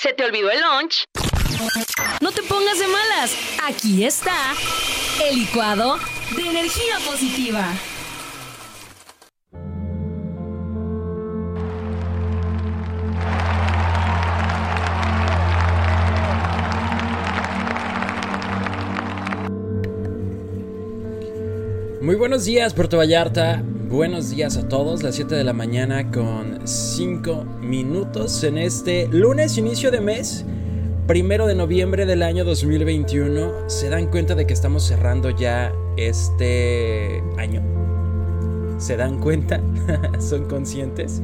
¿Se te olvidó el lunch? No te pongas de malas. Aquí está el licuado de energía positiva. Muy buenos días, Puerto Vallarta. Buenos días a todos, las 7 de la mañana con 5 minutos en este lunes, inicio de mes, primero de noviembre del año 2021. ¿Se dan cuenta de que estamos cerrando ya este año? ¿Se dan cuenta? ¿Son conscientes?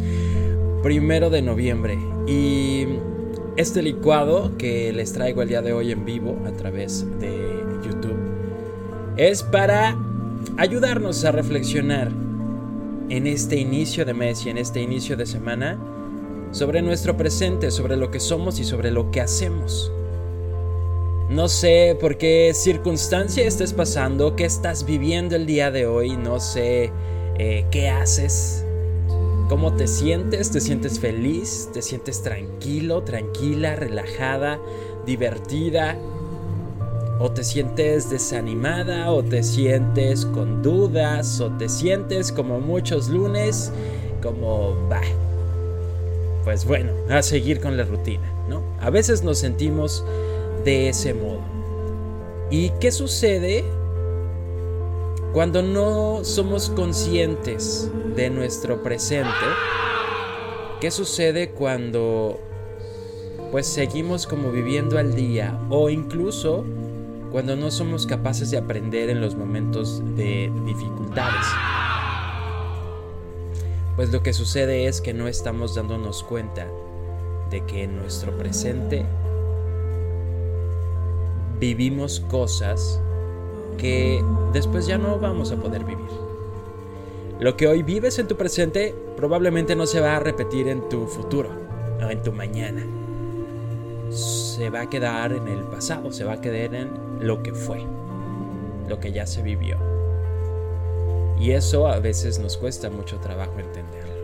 Primero de noviembre. Y este licuado que les traigo el día de hoy en vivo a través de YouTube es para ayudarnos a reflexionar en este inicio de mes y en este inicio de semana sobre nuestro presente, sobre lo que somos y sobre lo que hacemos. No sé por qué circunstancia estés pasando, qué estás viviendo el día de hoy, no sé eh, qué haces, cómo te sientes, te sientes feliz, te sientes tranquilo, tranquila, relajada, divertida, o te sientes desanimada, o te sientes con dudas, o te sientes como muchos lunes, como, bah, pues bueno, a seguir con la rutina, ¿no? A veces nos sentimos de ese modo. ¿Y qué sucede cuando no somos conscientes de nuestro presente? ¿Qué sucede cuando pues seguimos como viviendo al día o incluso cuando no somos capaces de aprender en los momentos de dificultades. Pues lo que sucede es que no estamos dándonos cuenta de que en nuestro presente vivimos cosas que después ya no vamos a poder vivir. Lo que hoy vives en tu presente probablemente no se va a repetir en tu futuro o en tu mañana. Se va a quedar en el pasado, se va a quedar en lo que fue, lo que ya se vivió. Y eso a veces nos cuesta mucho trabajo entenderlo.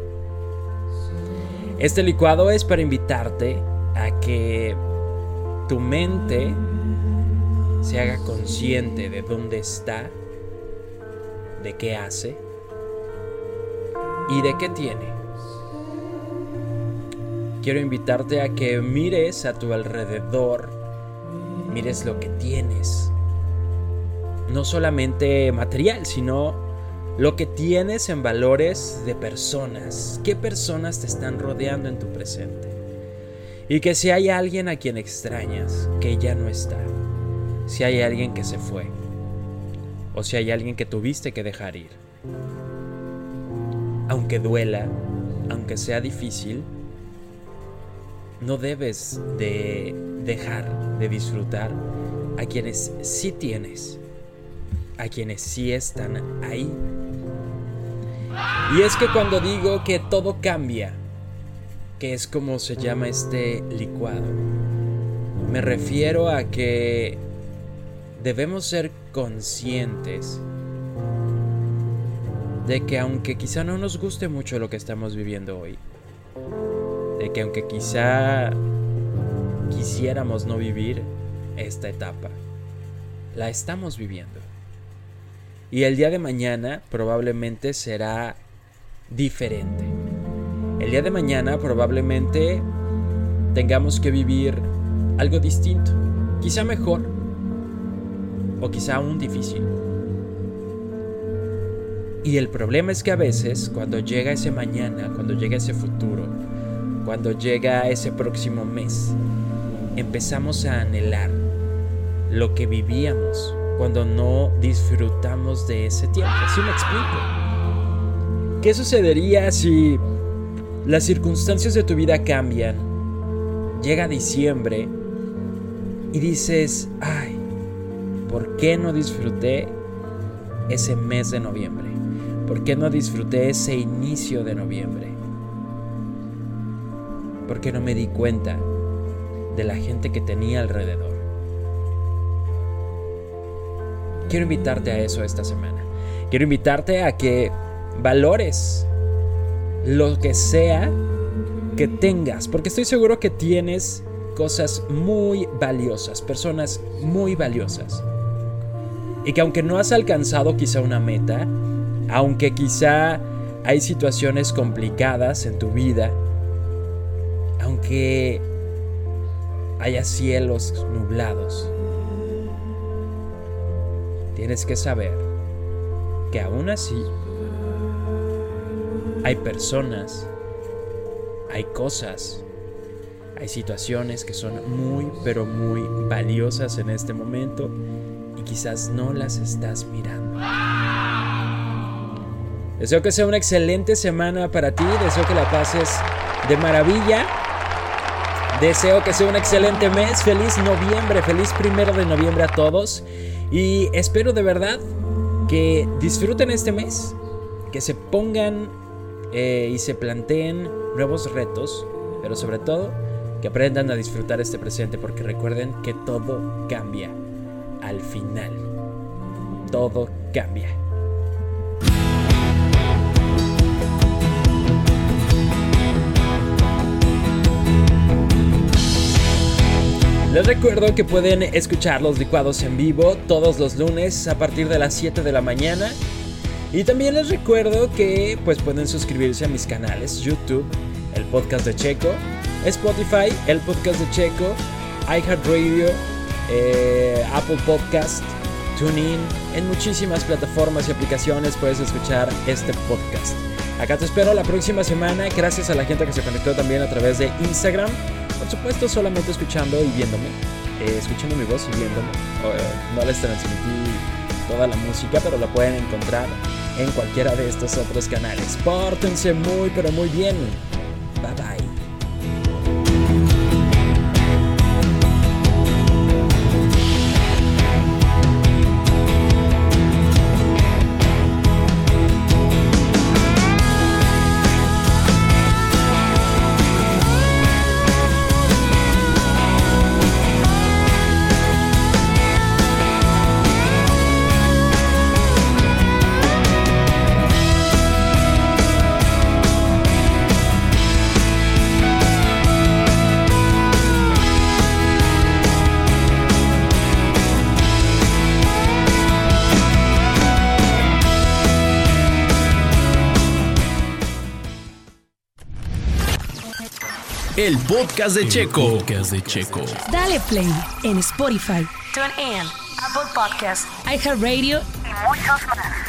Este licuado es para invitarte a que tu mente se haga consciente de dónde está, de qué hace y de qué tiene. Quiero invitarte a que mires a tu alrededor, mires lo que tienes. No solamente material, sino lo que tienes en valores de personas. ¿Qué personas te están rodeando en tu presente? Y que si hay alguien a quien extrañas, que ya no está. Si hay alguien que se fue. O si hay alguien que tuviste que dejar ir. Aunque duela, aunque sea difícil, no debes de dejar de disfrutar a quienes sí tienes, a quienes sí están ahí. Y es que cuando digo que todo cambia, que es como se llama este licuado, me refiero a que debemos ser conscientes de que aunque quizá no nos guste mucho lo que estamos viviendo hoy, de que aunque quizá quisiéramos no vivir esta etapa, la estamos viviendo. Y el día de mañana probablemente será diferente. El día de mañana probablemente tengamos que vivir algo distinto, quizá mejor o quizá aún difícil. Y el problema es que a veces cuando llega ese mañana, cuando llega ese futuro, cuando llega ese próximo mes, empezamos a anhelar lo que vivíamos cuando no disfrutamos de ese tiempo. ¿Sí me explico? ¿Qué sucedería si las circunstancias de tu vida cambian? Llega diciembre y dices, ay, ¿por qué no disfruté ese mes de noviembre? ¿Por qué no disfruté ese inicio de noviembre? Porque no me di cuenta de la gente que tenía alrededor. Quiero invitarte a eso esta semana. Quiero invitarte a que valores lo que sea que tengas, porque estoy seguro que tienes cosas muy valiosas, personas muy valiosas. Y que aunque no has alcanzado quizá una meta, aunque quizá hay situaciones complicadas en tu vida, aunque haya cielos nublados, tienes que saber que aún así hay personas, hay cosas, hay situaciones que son muy, pero muy valiosas en este momento y quizás no las estás mirando. Deseo que sea una excelente semana para ti, deseo que la pases de maravilla. Deseo que sea un excelente mes, feliz noviembre, feliz primero de noviembre a todos. Y espero de verdad que disfruten este mes, que se pongan eh, y se planteen nuevos retos, pero sobre todo que aprendan a disfrutar este presente porque recuerden que todo cambia al final. Todo cambia. Les recuerdo que pueden escuchar los licuados en vivo todos los lunes a partir de las 7 de la mañana. Y también les recuerdo que pues pueden suscribirse a mis canales YouTube, el podcast de Checo, Spotify, el podcast de Checo, iHeartRadio, eh, Apple Podcast, TuneIn, en muchísimas plataformas y aplicaciones puedes escuchar este podcast. Acá te espero la próxima semana, gracias a la gente que se conectó también a través de Instagram. Por supuesto, solamente escuchando y viéndome. Eh, escuchando mi voz y viéndome. Eh, no les transmití toda la música, pero la pueden encontrar en cualquiera de estos otros canales. Pórtense muy, pero muy bien. Bye bye. El podcast de Checo. podcast de Checo. Dale play en Spotify, TuneIn, Apple Podcast, iHeartRadio y muchos más.